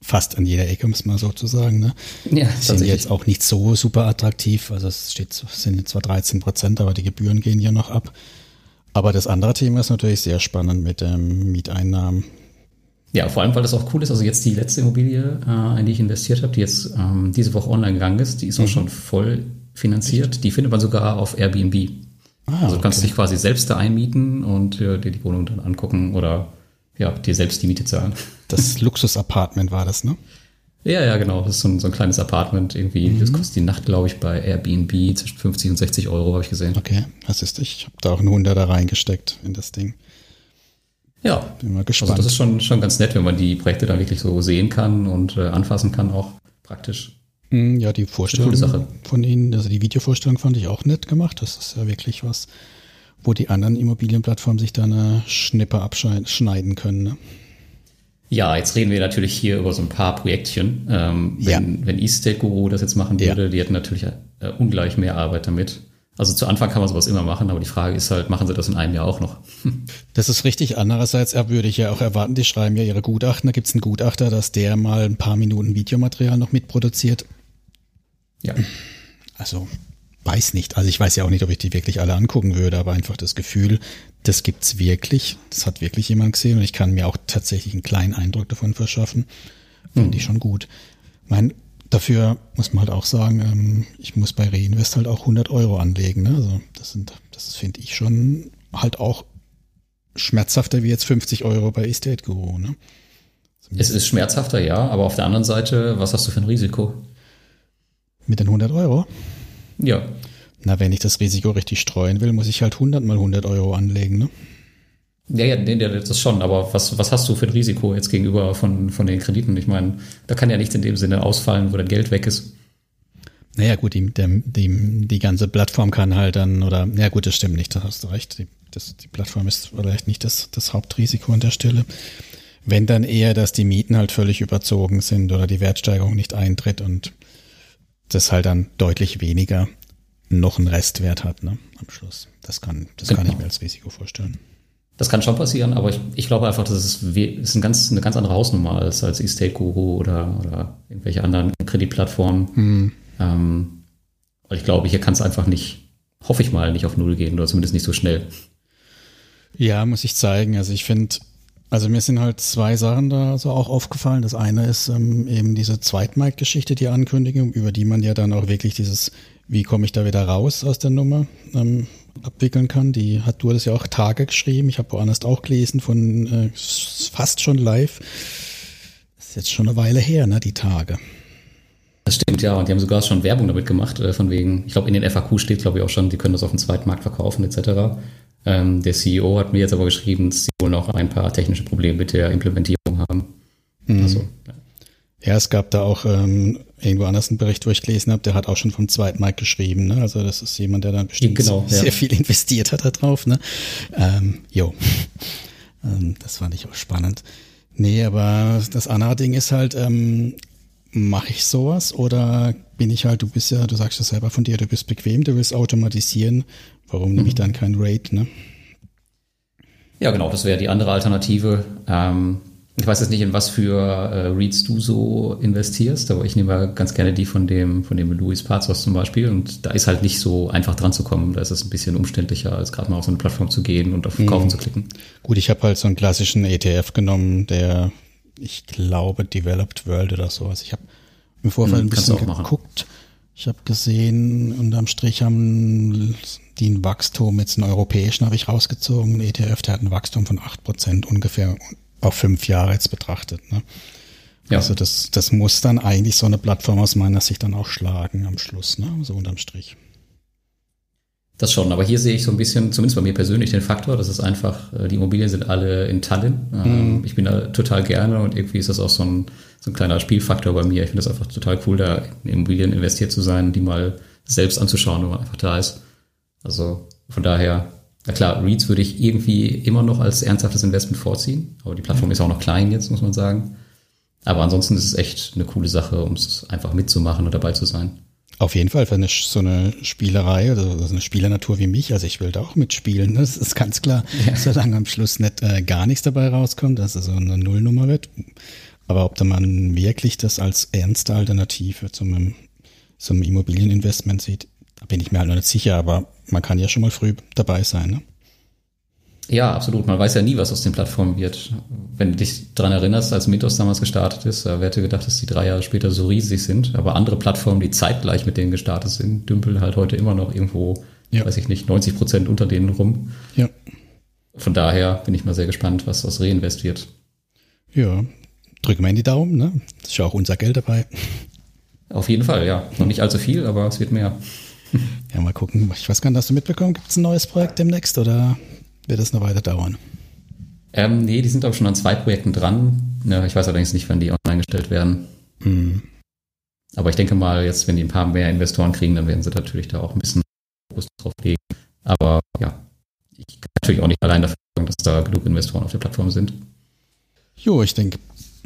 fast an jeder Ecke, um es mal so zu sagen. Ne? Ja, sind jetzt auch nicht so super attraktiv. Also es steht, sind zwar 13 Prozent, aber die Gebühren gehen ja noch ab. Aber das andere Thema ist natürlich sehr spannend mit ähm, Mieteinnahmen. Ja, vor allem, weil das auch cool ist. Also jetzt die letzte Immobilie, äh, in die ich investiert habe, die jetzt ähm, diese Woche online gegangen ist, die ist mhm. auch schon voll finanziert. Die findet man sogar auf Airbnb. Ah, also du kannst okay. dich quasi selbst da einmieten und dir die Wohnung dann angucken oder ja, dir selbst die Miete zahlen. Das Luxus-Apartment war das, ne? Ja, ja, genau. Das ist so ein, so ein kleines Apartment irgendwie. Mhm. Das kostet die Nacht, glaube ich, bei Airbnb zwischen 50 und 60 Euro, habe ich gesehen. Okay, das ist ich. habe da auch einen Hunderter reingesteckt in das Ding. Ja, bin mal gespannt. Also das ist schon, schon ganz nett, wenn man die Projekte dann wirklich so sehen kann und äh, anfassen kann, auch praktisch. Mhm, ja, die Vorstellung von Ihnen, also die Videovorstellung fand ich auch nett gemacht. Das ist ja wirklich was, wo die anderen Immobilienplattformen sich da eine Schnippe abschneiden können. Ne? Ja, jetzt reden wir natürlich hier über so ein paar Projektchen. Ähm, wenn, ja. wenn Estate Guru das jetzt machen würde, ja. die hätten natürlich äh, ungleich mehr Arbeit damit. Also zu Anfang kann man sowas immer machen, aber die Frage ist halt, machen sie das in einem Jahr auch noch? Das ist richtig. Andererseits würde ich ja auch erwarten, die schreiben ja ihre Gutachten. Da gibt es einen Gutachter, dass der mal ein paar Minuten Videomaterial noch mitproduziert. Ja. Also, weiß nicht. Also ich weiß ja auch nicht, ob ich die wirklich alle angucken würde, aber einfach das Gefühl, das gibt's wirklich. Das hat wirklich jemand gesehen und ich kann mir auch tatsächlich einen kleinen Eindruck davon verschaffen. Finde mhm. ich schon gut. Mein, dafür muss man halt auch sagen, ähm, ich muss bei Reinvest halt auch 100 Euro anlegen. Ne? Also das sind, das finde ich schon halt auch schmerzhafter wie jetzt 50 Euro bei Estate Guru. Ne? Es ist schmerzhafter, ja, aber auf der anderen Seite, was hast du für ein Risiko? Mit den 100 Euro? Ja. Na, wenn ich das Risiko richtig streuen will, muss ich halt 100 mal 100 Euro anlegen, ne? Ja, ja, nee, das schon, aber was, was hast du für ein Risiko jetzt gegenüber von, von den Krediten? Ich meine, da kann ja nichts in dem Sinne ausfallen, wo dein Geld weg ist. Naja, gut, die, die, die ganze Plattform kann halt dann, oder, ja gut, das stimmt nicht, da hast du recht. Die, das, die Plattform ist vielleicht nicht das, das Hauptrisiko an der Stelle. Wenn dann eher, dass die Mieten halt völlig überzogen sind oder die Wertsteigerung nicht eintritt und das halt dann deutlich weniger noch einen Restwert hat, ne, am Schluss. Das kann, das genau. kann ich mir als Risiko vorstellen. Das kann schon passieren, aber ich, ich glaube einfach, das ist, ist ein ganz, eine ganz andere Hausnummer als, als Estate Guru oder, oder irgendwelche anderen Kreditplattformen. Mhm. Ähm, weil ich glaube, hier kann es einfach nicht, hoffe ich mal, nicht auf Null gehen oder zumindest nicht so schnell. Ja, muss ich zeigen. Also ich finde, also mir sind halt zwei Sachen da so auch aufgefallen. Das eine ist ähm, eben diese Zweitmarkt-Geschichte, die Ankündigung, über die man ja dann auch wirklich dieses, wie komme ich da wieder raus aus der Nummer, ähm, abwickeln kann. Die hat du das ja auch Tage geschrieben. Ich habe woanders auch gelesen von äh, fast schon live. Das ist jetzt schon eine Weile her, ne, die Tage. Das stimmt, ja. Und die haben sogar schon Werbung damit gemacht, äh, von wegen, ich glaube, in den FAQ steht, glaube ich, auch schon, die können das auf dem Zweitmarkt verkaufen, etc. Ähm, der CEO hat mir jetzt aber geschrieben, dass sie wohl noch ein paar technische Probleme mit der Implementierung haben. Mhm. Also, ja. Ja. es gab da auch ähm, irgendwo anders einen Bericht, wo ich gelesen habe, der hat auch schon vom zweiten Markt geschrieben. Ne? Also das ist jemand, der dann bestimmt genau, sehr ja. viel investiert hat da drauf. Ne? Ähm, jo, ähm, das fand ich auch spannend. Nee, aber das andere Ding ist halt, ähm, mache ich sowas oder bin ich halt, du bist ja, du sagst ja selber von dir, du bist bequem, du willst automatisieren. Warum mhm. nehme ich mhm. dann kein Raid, ne? Ja, genau, das wäre die andere Alternative. Ähm, ich weiß jetzt nicht, in was für äh, Reads du so investierst, aber ich nehme ganz gerne die von dem, von dem Louis Pazos zum Beispiel. Und da ist halt nicht so einfach dran zu kommen. Da ist es ein bisschen umständlicher, als gerade mal auf so eine Plattform zu gehen und auf Kaufen mhm. zu klicken. Gut, ich habe halt so einen klassischen ETF genommen, der, ich glaube, Developed World oder sowas. Ich habe im Vorfeld mhm, ein bisschen geguckt. Ich habe gesehen, unterm Strich haben die ein Wachstum, jetzt einen europäischen habe ich rausgezogen, ein ETF, der hat ein Wachstum von acht Prozent ungefähr auf fünf Jahre jetzt betrachtet. Ne? Ja. Also das, das muss dann eigentlich so eine Plattform aus meiner Sicht dann auch schlagen am Schluss, ne? so unterm Strich. Das schon, aber hier sehe ich so ein bisschen, zumindest bei mir persönlich, den Faktor, dass es einfach, äh, die Immobilien sind alle in Tallinn. Mhm. Ich bin da total gerne und irgendwie ist das auch so ein, so ein kleiner Spielfaktor bei mir. Ich finde das einfach total cool, da in Immobilien investiert zu sein, die mal selbst anzuschauen, wenn man einfach da ist. Also von daher, na klar, REITs würde ich irgendwie immer noch als ernsthaftes Investment vorziehen, aber die Plattform ist auch noch klein jetzt, muss man sagen. Aber ansonsten ist es echt eine coole Sache, um es einfach mitzumachen und dabei zu sein. Auf jeden Fall für eine, so eine Spielerei oder so eine Spielernatur wie mich. Also ich will da auch mitspielen. Das ist ganz klar, ja. solange am Schluss nicht äh, gar nichts dabei rauskommt, dass es so eine Nullnummer wird. Aber ob da man wirklich das als ernste Alternative zum, zum Immobilieninvestment sieht, da bin ich mir halt noch nicht sicher, aber man kann ja schon mal früh dabei sein. Ne? Ja, absolut. Man weiß ja nie, was aus den Plattformen wird. Wenn du dich daran erinnerst, als Mythos damals gestartet ist, wer hätte gedacht, dass die drei Jahre später so riesig sind. Aber andere Plattformen, die zeitgleich mit denen gestartet sind, dümpeln halt heute immer noch irgendwo, ja. weiß ich nicht, 90 Prozent unter denen rum. Ja. Von daher bin ich mal sehr gespannt, was aus Reinvest wird. Ja, drücken wir in die Daumen, ne? Ist ja auch unser Geld dabei. Auf jeden Fall, ja. Noch nicht allzu viel, aber es wird mehr. Ja, mal gucken. Ich weiß gar nicht, hast du mitbekommen, gibt es ein neues Projekt demnächst oder wird es noch weiter dauern? Ähm, nee, die sind auch schon an zwei Projekten dran. Ja, ich weiß allerdings nicht, wann die online gestellt werden. Mhm. Aber ich denke mal, jetzt, wenn die ein paar mehr Investoren kriegen, dann werden sie natürlich da auch ein bisschen Fokus drauf legen. Aber ja, ich kann natürlich auch nicht allein dafür sagen, dass da genug Investoren auf der Plattform sind. Jo, ich denke,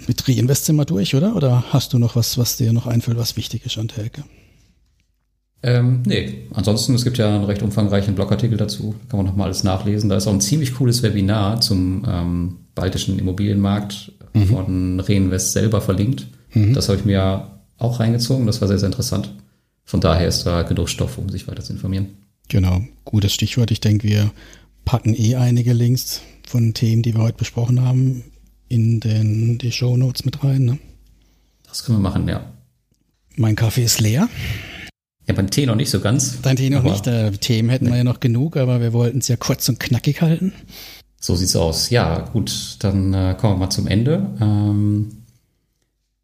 mit Reinvest sind wir durch, oder? Oder hast du noch was, was dir noch einfällt, was wichtig ist an Telke? Ähm, nee, ansonsten, es gibt ja einen recht umfangreichen Blogartikel dazu, kann man nochmal alles nachlesen. Da ist auch ein ziemlich cooles Webinar zum ähm, baltischen Immobilienmarkt mhm. von Reinvest selber verlinkt. Mhm. Das habe ich mir auch reingezogen, das war sehr, sehr interessant. Von daher ist da genug Stoff, um sich weiter zu informieren. Genau, gutes Stichwort. Ich denke, wir packen eh einige Links von Themen, die wir heute besprochen haben, in den, die Show Notes mit rein. Ne? Das können wir machen, ja. Mein Kaffee ist leer. Ja, beim Tee noch nicht so ganz. Dein Tee noch nicht. Äh, Themen hätten nee. wir ja noch genug, aber wir wollten es ja kurz und knackig halten. So sieht's aus. Ja, gut, dann äh, kommen wir mal zum Ende. Ähm,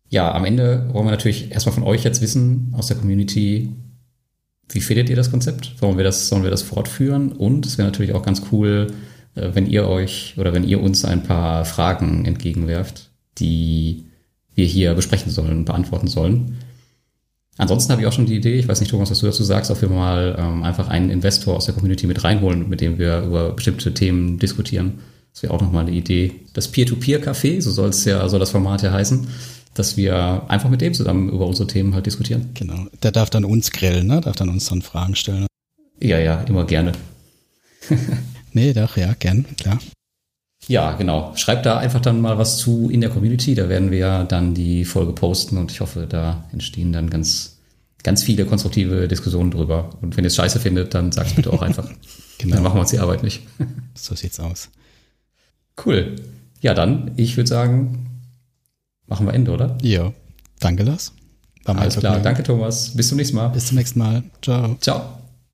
ja, am Ende wollen wir natürlich erstmal von euch jetzt wissen, aus der Community, wie findet ihr das Konzept? Sollen wir das, sollen wir das fortführen? Und es wäre natürlich auch ganz cool, äh, wenn ihr euch oder wenn ihr uns ein paar Fragen entgegenwerft, die wir hier besprechen sollen, beantworten sollen. Ansonsten habe ich auch schon die Idee, ich weiß nicht, Thomas, was du dazu sagst, ob wir mal ähm, einfach einen Investor aus der Community mit reinholen, mit dem wir über bestimmte Themen diskutieren. Das wäre auch nochmal eine Idee. Das Peer-to-Peer-Café, so soll es ja, soll das Format ja heißen, dass wir einfach mit dem zusammen über unsere Themen halt diskutieren. Genau. Der darf dann uns grillen, ne? Darf dann uns dann Fragen stellen. Ja, ja, immer gerne. nee, doch, ja, gern, klar. Ja, genau. Schreibt da einfach dann mal was zu in der Community. Da werden wir dann die Folge posten und ich hoffe, da entstehen dann ganz, ganz viele konstruktive Diskussionen drüber. Und wenn ihr es scheiße findet, dann sagt es bitte auch einfach. genau. Dann machen wir uns die Arbeit nicht. so sieht's aus. Cool. Ja, dann, ich würde sagen, machen wir Ende, oder? Ja. Danke, Lars. Alles klar. Danke, Thomas. Bis zum nächsten Mal. Bis zum nächsten Mal. Ciao. Ciao.